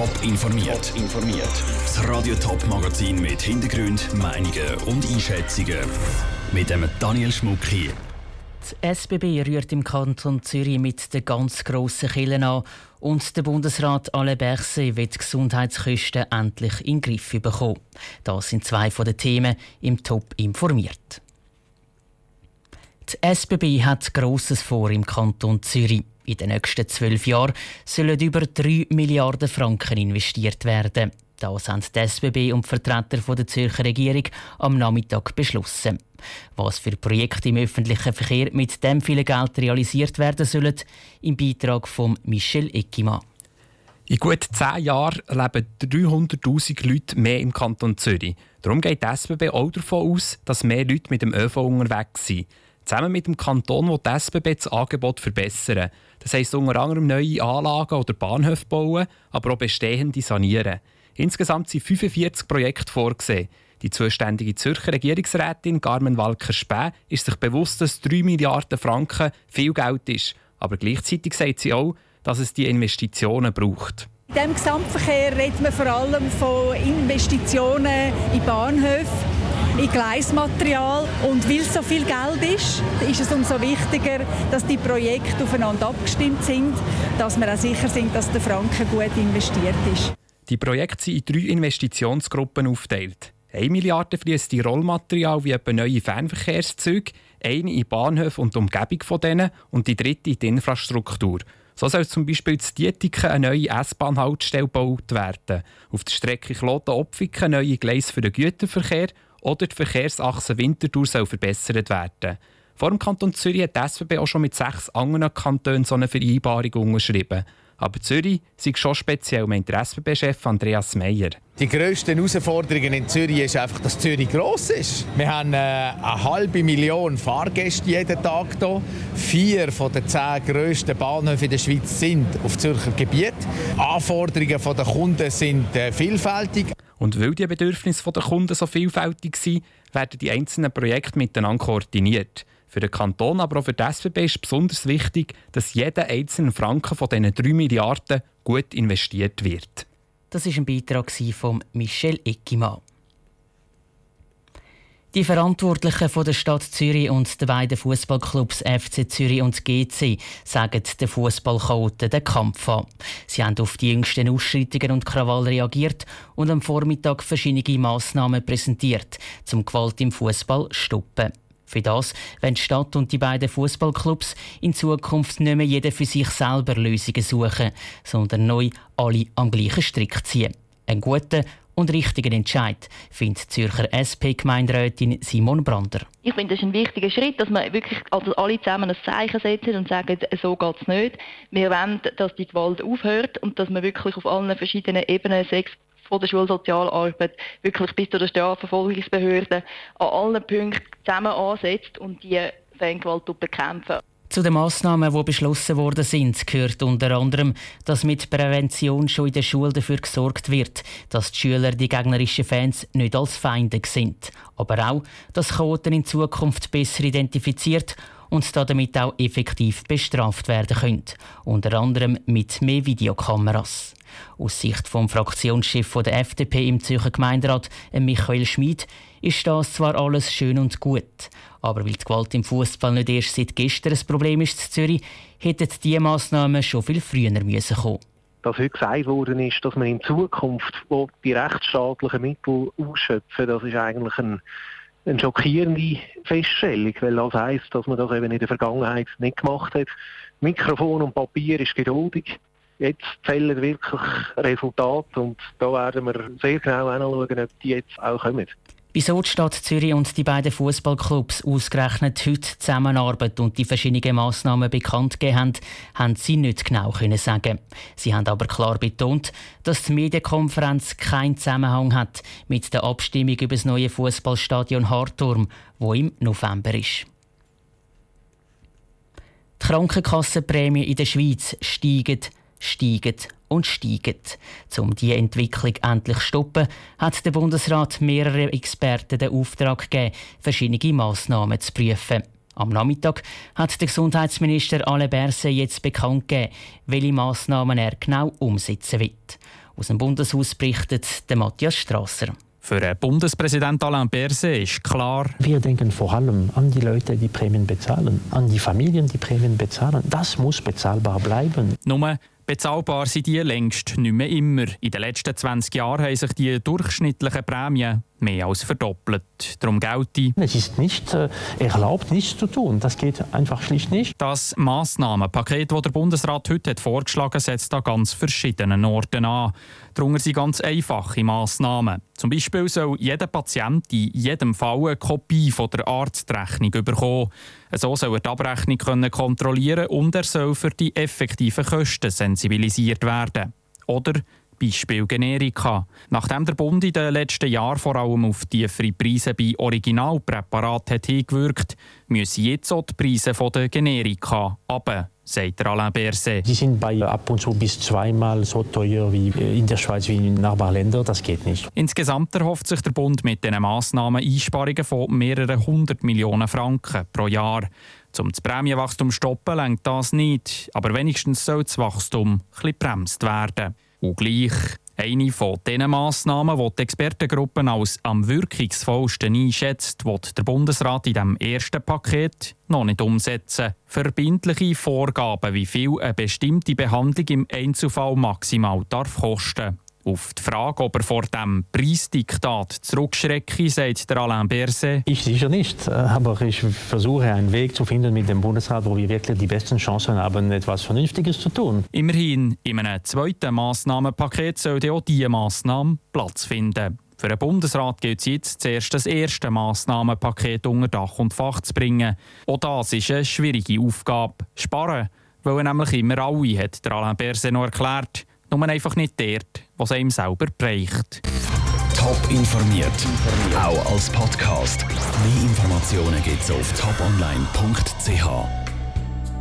Top informiert. informiert. Das Radio Top Magazin mit Hintergrund, Meinungen und Einschätzungen mit dem Daniel Schmuck hier. Die SBB rührt im Kanton Zürich mit den ganz grossen Killen an und der Bundesrat Alain Berset wird die Gesundheitskosten endlich in den Griff bekommen. Das sind zwei von den Themen im Top informiert. Die SBB hat Grosses vor im Kanton Zürich. In den nächsten zwölf Jahren sollen über 3 Milliarden Franken investiert werden. Das haben die SBB und die Vertreter der Zürcher Regierung am Nachmittag beschlossen. Was für Projekte im öffentlichen Verkehr mit dem vielen Geld realisiert werden sollen, im Beitrag von Michel Eckima. In gut zehn Jahren leben 300.000 Leute mehr im Kanton Zürich. Darum geht die SBB auch davon aus, dass mehr Leute mit dem ÖV unterwegs sind. Zusammen mit dem Kanton will die SBB das Angebot verbessern. Das heisst unter anderem neue Anlagen oder Bahnhöfe bauen, aber auch bestehende sanieren. Insgesamt sind 45 Projekte vorgesehen. Die zuständige Zürcher Regierungsrätin Carmen Walker-Späh ist sich bewusst, dass 3 Milliarden Franken viel Geld ist. Aber gleichzeitig sagt sie auch, dass es die Investitionen braucht. In diesem Gesamtverkehr redet man vor allem von Investitionen in Bahnhöfe in Gleismaterial. Und weil es so viel Geld ist, ist es umso wichtiger, dass die Projekte aufeinander abgestimmt sind, dass wir auch sicher sind, dass der Franken gut investiert ist. Die Projekte sind in drei Investitionsgruppen aufgeteilt. 1 Milliarde fließt in Rollmaterial wie etwa neue Fernverkehrszüge, eine in Bahnhöfe und die Umgebung von denen und die dritte in die Infrastruktur. So soll zum Beispiel in Dietiken eine neue S-Bahn-Haltestelle gebaut werden. Auf der Strecke Kloten-Opfiken neue Gleise für den Güterverkehr oder die Verkehrsachse Winterthur soll verbessert werden. Vor dem Kanton Zürich hat die SBB auch schon mit sechs anderen Kantonen so eine Vereinbarung unterschrieben. Aber Zürich sei schon speziell, meint der SBB-Chef Andreas Meyer. Die grössten Herausforderungen in Zürich ist einfach, dass Zürich gross ist. Wir haben äh, eine halbe Million Fahrgäste jeden Tag hier. Vier von den zehn grössten Bahnhöfen in der Schweiz sind auf Zürcher Gebiet. Die Anforderungen der Kunden sind äh, vielfältig. Und weil die Bedürfnisse der Kunden so vielfältig sind, werden die einzelnen Projekte miteinander koordiniert. Für den Kanton, aber auch für die SBB ist besonders wichtig, dass jeder einzelne Franken von diesen 3 Milliarden gut investiert wird. Das ist ein Beitrag von Michel Eckimann. Die Verantwortlichen der Stadt Zürich und der beiden Fußballclubs FC Zürich und GC sagen den Fußballchaoten den Kampf an. Sie haben auf die jüngsten Ausschreitungen und Krawall reagiert und am Vormittag verschiedene Massnahmen präsentiert, zum Gewalt im Fußball stoppen. Für das wenn die Stadt und die beiden Fußballclubs in Zukunft nicht mehr jeder für sich selber Lösungen suchen, sondern neu alle am gleichen Strick ziehen. Ein guter und richtigen Entscheid, findet Zürcher SP-Gemeinderätin Simon Brander. Ich finde, das ist ein wichtiger Schritt, dass wir wirklich also alle zusammen ein Zeichen setzen und sagen, so geht es nicht. Wir wollen, dass die Gewalt aufhört und dass man wirklich auf allen verschiedenen Ebenen, sechs von der Schulsozialarbeit wirklich bis zu der Strafverfolgungsbehörde an allen Punkten zusammen ansetzt und die Fangewalt bekämpfen. Zu den Massnahmen, die beschlossen worden sind, gehört unter anderem, dass mit Prävention schon in der Schule dafür gesorgt wird, dass die Schüler die gegnerischen Fans nicht als Feinde sind. Aber auch, dass Chaoten in Zukunft besser identifiziert und damit auch effektiv bestraft werden können. Unter anderem mit mehr Videokameras. Aus Sicht vom Fraktionschef der FDP im Zürcher Gemeinderat, Michael Schmid, ist das zwar alles schön und gut, aber weil die Gewalt im Fußball nicht erst seit gestern ein Problem ist in Zürich, hätten diese Massnahmen schon viel früher müssen kommen. Dass heute gesagt worden ist, dass man in Zukunft die rechtsstaatlichen Mittel ausschöpfen, das ist eigentlich ein eine schockierende Feststellung, weil das heisst, dass man das eben in der Vergangenheit nicht gemacht hat. Mikrofon und Papier ist geduldig. Jetzt zählen wirklich Resultate und da werden wir sehr genau anschauen, ob die jetzt auch kommen. Wieso die Stadt Zürich und die beiden Fußballclubs ausgerechnet heute zusammenarbeiten und die verschiedenen Massnahmen bekannt gegeben haben, haben sie nicht genau sagen. Sie haben aber klar betont, dass die Medienkonferenz keinen Zusammenhang hat mit der Abstimmung über das neue Fußballstadion Harturm, wo im November ist. Die Krankenkassenprämie in der Schweiz steigen, steigen und steigen. Um diese Entwicklung endlich zu stoppen, hat der Bundesrat mehrere Experten den Auftrag gegeben, verschiedene Massnahmen zu prüfen. Am Nachmittag hat der Gesundheitsminister Alain Berset jetzt bekannt gegeben, welche Massnahmen er genau umsetzen wird. Aus dem Bundeshaus berichtet Matthias Strasser. Für Bundespräsident Alain Berset ist klar, wir denken vor allem an die Leute, die Prämien bezahlen, an die Familien, die Prämien bezahlen. Das muss bezahlbar bleiben. Nur Bezahlbar sind die längst nicht mehr immer. In den letzten 20 Jahren haben sich die durchschnittlichen Prämien mehr als verdoppelt. Darum gilt Es ist nicht äh, erlaubt, nichts zu tun. Das geht einfach schlicht nicht. Das Massnahmenpaket, das der Bundesrat heute hat vorgeschlagen hat, setzt an ganz verschiedenen Orten an. Darunter sind ganz einfache Massnahmen. Zum Beispiel soll jeder Patient in jedem Fall eine Kopie von der Arztrechnung bekommen. So soll er die Abrechnung kontrollieren und er soll für die effektiven Kosten sensibilisiert werden. Oder Beispiel Generika. Nachdem der Bund in den letzten Jahren vor allem auf tiefere Preise bei Originalpräparaten hat hingewirkt, müssen jetzt auch die Preise der Generika runter sagt Alain Berset. Die sind bei ab und zu bis zweimal so teuer wie in der Schweiz wie in Nachbarländern. Das geht nicht. Insgesamt erhofft sich der Bund mit diesen Massnahmen Einsparungen von mehreren hundert Millionen Franken pro Jahr. Um das Prämienwachstum zu stoppen, lenkt das nicht. Aber wenigstens soll das Wachstum ein bremst werden. Und gleich eine von den Massnahmen, die die Expertengruppe als am wirkungsvollsten einschätzt, wird der Bundesrat in dem ersten Paket noch nicht umsetzen. Verbindliche Vorgaben, wie viel eine bestimmte Behandlung im Einzelfall maximal darf kosten. Auf die Frage, ob er vor dem Preisdiktat zurückschrecke, sagt der Alain Berset. Ich sicher nicht, aber ich versuche einen Weg zu finden mit dem Bundesrat, wo wir wirklich die besten Chancen haben, etwas Vernünftiges zu tun. Immerhin, in einem zweiten Massnahmenpaket soll auch diese Massnahme Platz finden. Für den Bundesrat gilt es jetzt zuerst das erste Massnahmenpaket unter Dach und Fach zu bringen. Auch das ist eine schwierige Aufgabe. Sparen wollen nämlich immer alle, hat der Alain Berset noch erklärt. Nur einfach nicht dort, was einem selber bereicht. Top informiert, auch als Podcast. Mehr Informationen gibt es auf toponline.ch.